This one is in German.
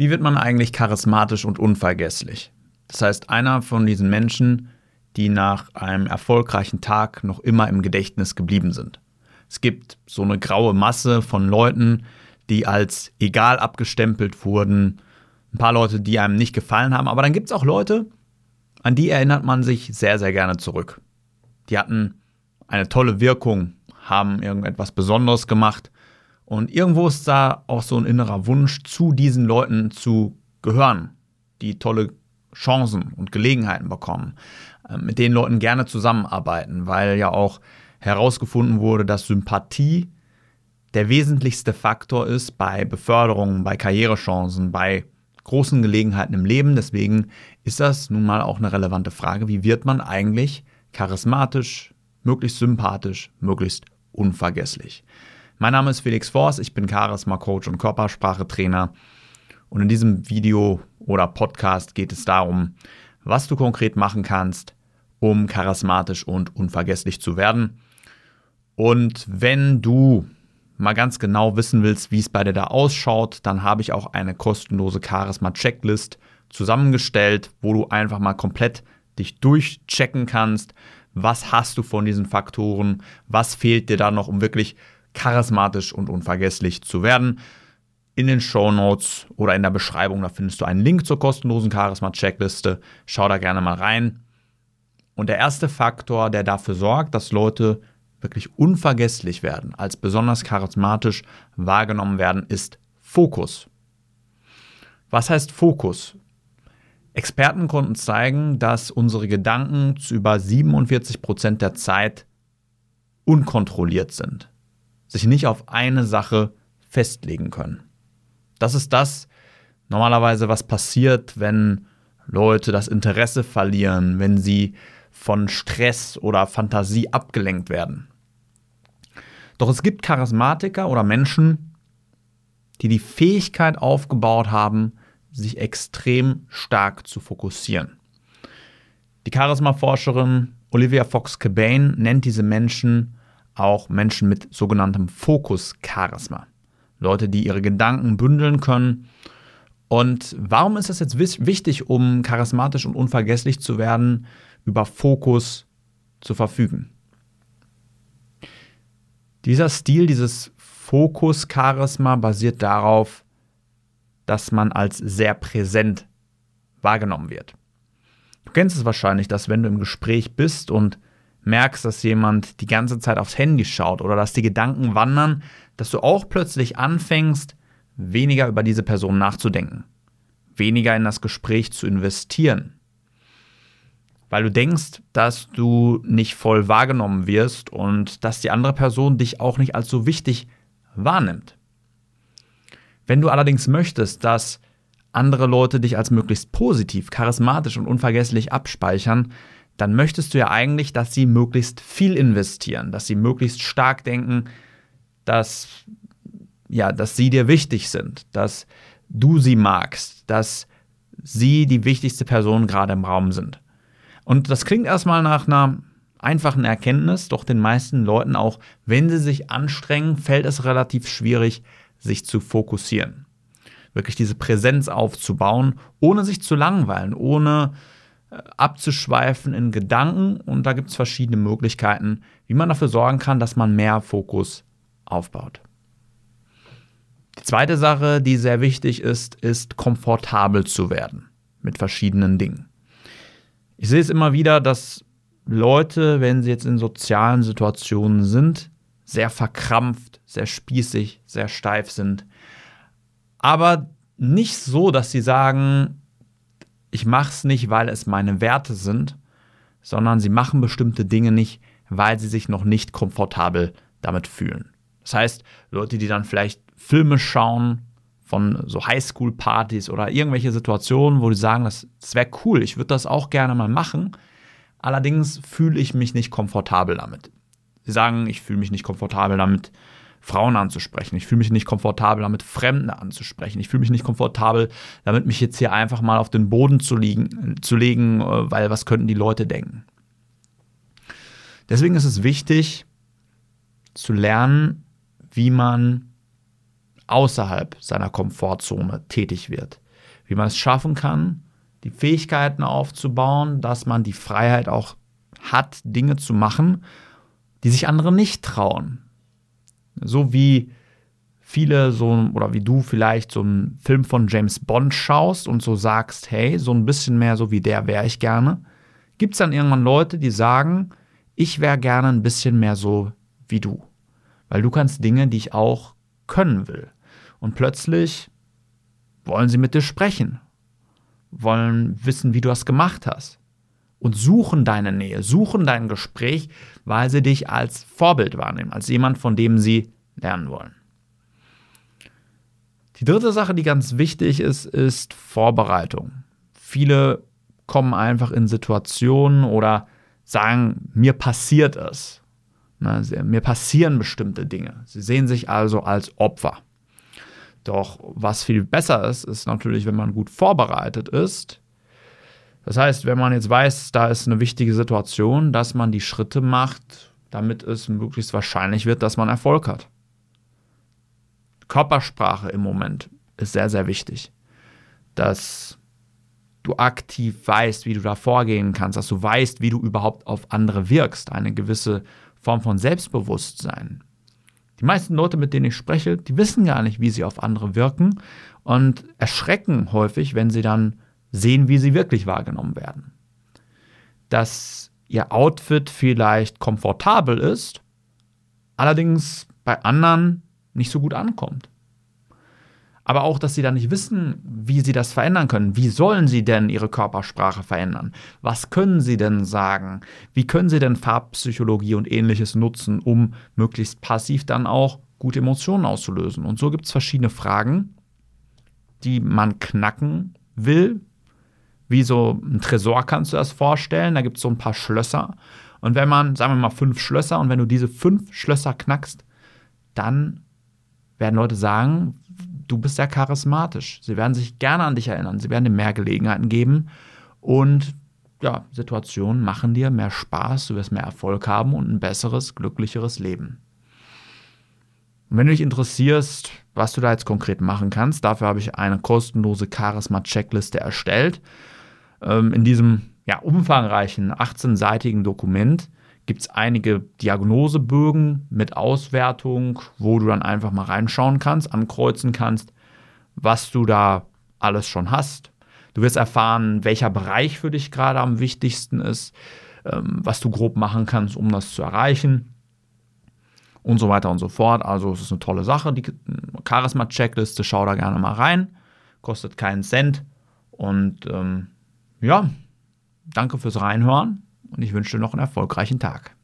Wie wird man eigentlich charismatisch und unvergesslich? Das heißt, einer von diesen Menschen, die nach einem erfolgreichen Tag noch immer im Gedächtnis geblieben sind. Es gibt so eine graue Masse von Leuten, die als egal abgestempelt wurden. Ein paar Leute, die einem nicht gefallen haben. Aber dann gibt es auch Leute, an die erinnert man sich sehr, sehr gerne zurück. Die hatten eine tolle Wirkung, haben irgendetwas Besonderes gemacht und irgendwo ist da auch so ein innerer Wunsch, zu diesen Leuten zu gehören, die tolle Chancen und Gelegenheiten bekommen, äh, mit den Leuten gerne zusammenarbeiten, weil ja auch herausgefunden wurde, dass Sympathie der wesentlichste Faktor ist bei Beförderungen, bei Karrierechancen, bei großen Gelegenheiten im Leben. Deswegen ist das nun mal auch eine relevante Frage. Wie wird man eigentlich charismatisch, möglichst sympathisch, möglichst unvergesslich? Mein Name ist Felix Forst, ich bin Charisma-Coach und Körpersprachetrainer. Und in diesem Video oder Podcast geht es darum, was du konkret machen kannst, um charismatisch und unvergesslich zu werden. Und wenn du mal ganz genau wissen willst, wie es bei dir da ausschaut, dann habe ich auch eine kostenlose Charisma-Checklist zusammengestellt, wo du einfach mal komplett dich durchchecken kannst, was hast du von diesen Faktoren, was fehlt dir da noch, um wirklich charismatisch und unvergesslich zu werden. In den Show Notes oder in der Beschreibung, da findest du einen Link zur kostenlosen Charisma-Checkliste. Schau da gerne mal rein. Und der erste Faktor, der dafür sorgt, dass Leute wirklich unvergesslich werden, als besonders charismatisch wahrgenommen werden, ist Fokus. Was heißt Fokus? Experten konnten zeigen, dass unsere Gedanken zu über 47 Prozent der Zeit unkontrolliert sind sich nicht auf eine Sache festlegen können. Das ist das normalerweise, was passiert, wenn Leute das Interesse verlieren, wenn sie von Stress oder Fantasie abgelenkt werden. Doch es gibt Charismatiker oder Menschen, die die Fähigkeit aufgebaut haben, sich extrem stark zu fokussieren. Die Charisma-Forscherin Olivia Fox-Cabane nennt diese Menschen auch Menschen mit sogenanntem Fokus-Charisma. Leute, die ihre Gedanken bündeln können. Und warum ist es jetzt wichtig, um charismatisch und unvergesslich zu werden, über Fokus zu verfügen? Dieser Stil, dieses Fokus-Charisma basiert darauf, dass man als sehr präsent wahrgenommen wird. Du kennst es wahrscheinlich, dass wenn du im Gespräch bist und merkst, dass jemand die ganze Zeit aufs Handy schaut oder dass die Gedanken wandern, dass du auch plötzlich anfängst, weniger über diese Person nachzudenken, weniger in das Gespräch zu investieren, weil du denkst, dass du nicht voll wahrgenommen wirst und dass die andere Person dich auch nicht als so wichtig wahrnimmt. Wenn du allerdings möchtest, dass andere Leute dich als möglichst positiv, charismatisch und unvergesslich abspeichern, dann möchtest du ja eigentlich, dass sie möglichst viel investieren, dass sie möglichst stark denken, dass, ja, dass sie dir wichtig sind, dass du sie magst, dass sie die wichtigste Person gerade im Raum sind. Und das klingt erstmal nach einer einfachen Erkenntnis, doch den meisten Leuten auch, wenn sie sich anstrengen, fällt es relativ schwierig, sich zu fokussieren. Wirklich diese Präsenz aufzubauen, ohne sich zu langweilen, ohne abzuschweifen in Gedanken und da gibt es verschiedene Möglichkeiten, wie man dafür sorgen kann, dass man mehr Fokus aufbaut. Die zweite Sache, die sehr wichtig ist, ist komfortabel zu werden mit verschiedenen Dingen. Ich sehe es immer wieder, dass Leute, wenn sie jetzt in sozialen Situationen sind, sehr verkrampft, sehr spießig, sehr steif sind. Aber nicht so, dass sie sagen, ich mache es nicht, weil es meine Werte sind, sondern sie machen bestimmte Dinge nicht, weil sie sich noch nicht komfortabel damit fühlen. Das heißt, Leute, die dann vielleicht Filme schauen von so Highschool-Partys oder irgendwelche Situationen, wo die sagen, das, das wäre cool, ich würde das auch gerne mal machen, allerdings fühle ich mich nicht komfortabel damit. Sie sagen, ich fühle mich nicht komfortabel damit, Frauen anzusprechen. Ich fühle mich nicht komfortabel damit, Fremde anzusprechen. Ich fühle mich nicht komfortabel damit, mich jetzt hier einfach mal auf den Boden zu, liegen, zu legen, äh, weil was könnten die Leute denken. Deswegen ist es wichtig zu lernen, wie man außerhalb seiner Komfortzone tätig wird. wie man es schaffen kann, die Fähigkeiten aufzubauen, dass man die Freiheit auch hat, Dinge zu machen, die sich andere nicht trauen. So wie viele so oder wie du vielleicht so einen Film von James Bond schaust und so sagst, hey, so ein bisschen mehr so wie der wäre ich gerne, gibt es dann irgendwann Leute, die sagen, ich wäre gerne ein bisschen mehr so wie du. Weil du kannst Dinge, die ich auch können will. Und plötzlich wollen sie mit dir sprechen, wollen wissen, wie du das gemacht hast und suchen deine Nähe, suchen dein Gespräch, weil sie dich als Vorbild wahrnehmen, als jemand, von dem sie lernen wollen. Die dritte Sache, die ganz wichtig ist, ist Vorbereitung. Viele kommen einfach in Situationen oder sagen, mir passiert es. Na, mir passieren bestimmte Dinge. Sie sehen sich also als Opfer. Doch was viel besser ist, ist natürlich, wenn man gut vorbereitet ist. Das heißt, wenn man jetzt weiß, da ist eine wichtige Situation, dass man die Schritte macht, damit es möglichst wahrscheinlich wird, dass man Erfolg hat. Körpersprache im Moment ist sehr, sehr wichtig. Dass du aktiv weißt, wie du da vorgehen kannst, dass du weißt, wie du überhaupt auf andere wirkst. Eine gewisse Form von Selbstbewusstsein. Die meisten Leute, mit denen ich spreche, die wissen gar nicht, wie sie auf andere wirken und erschrecken häufig, wenn sie dann sehen, wie sie wirklich wahrgenommen werden. Dass ihr Outfit vielleicht komfortabel ist, allerdings bei anderen nicht so gut ankommt aber auch, dass sie dann nicht wissen, wie sie das verändern können. Wie sollen sie denn ihre Körpersprache verändern? Was können sie denn sagen? Wie können sie denn Farbpsychologie und ähnliches nutzen, um möglichst passiv dann auch gute Emotionen auszulösen? Und so gibt es verschiedene Fragen, die man knacken will. Wie so ein Tresor kannst du das vorstellen. Da gibt es so ein paar Schlösser. Und wenn man, sagen wir mal, fünf Schlösser, und wenn du diese fünf Schlösser knackst, dann werden Leute sagen, du bist sehr charismatisch. Sie werden sich gerne an dich erinnern. Sie werden dir mehr Gelegenheiten geben. Und ja, Situationen machen dir mehr Spaß, du wirst mehr Erfolg haben und ein besseres, glücklicheres Leben. Und wenn du dich interessierst, was du da jetzt konkret machen kannst, dafür habe ich eine kostenlose Charisma-Checkliste erstellt. Ähm, in diesem ja, umfangreichen 18-seitigen Dokument gibt es einige Diagnosebögen mit Auswertung, wo du dann einfach mal reinschauen kannst, ankreuzen kannst, was du da alles schon hast. Du wirst erfahren, welcher Bereich für dich gerade am wichtigsten ist, ähm, was du grob machen kannst, um das zu erreichen und so weiter und so fort. Also es ist eine tolle Sache, die Charisma-Checkliste, schau da gerne mal rein, kostet keinen Cent und ähm, ja, danke fürs Reinhören und ich wünsche dir noch einen erfolgreichen Tag.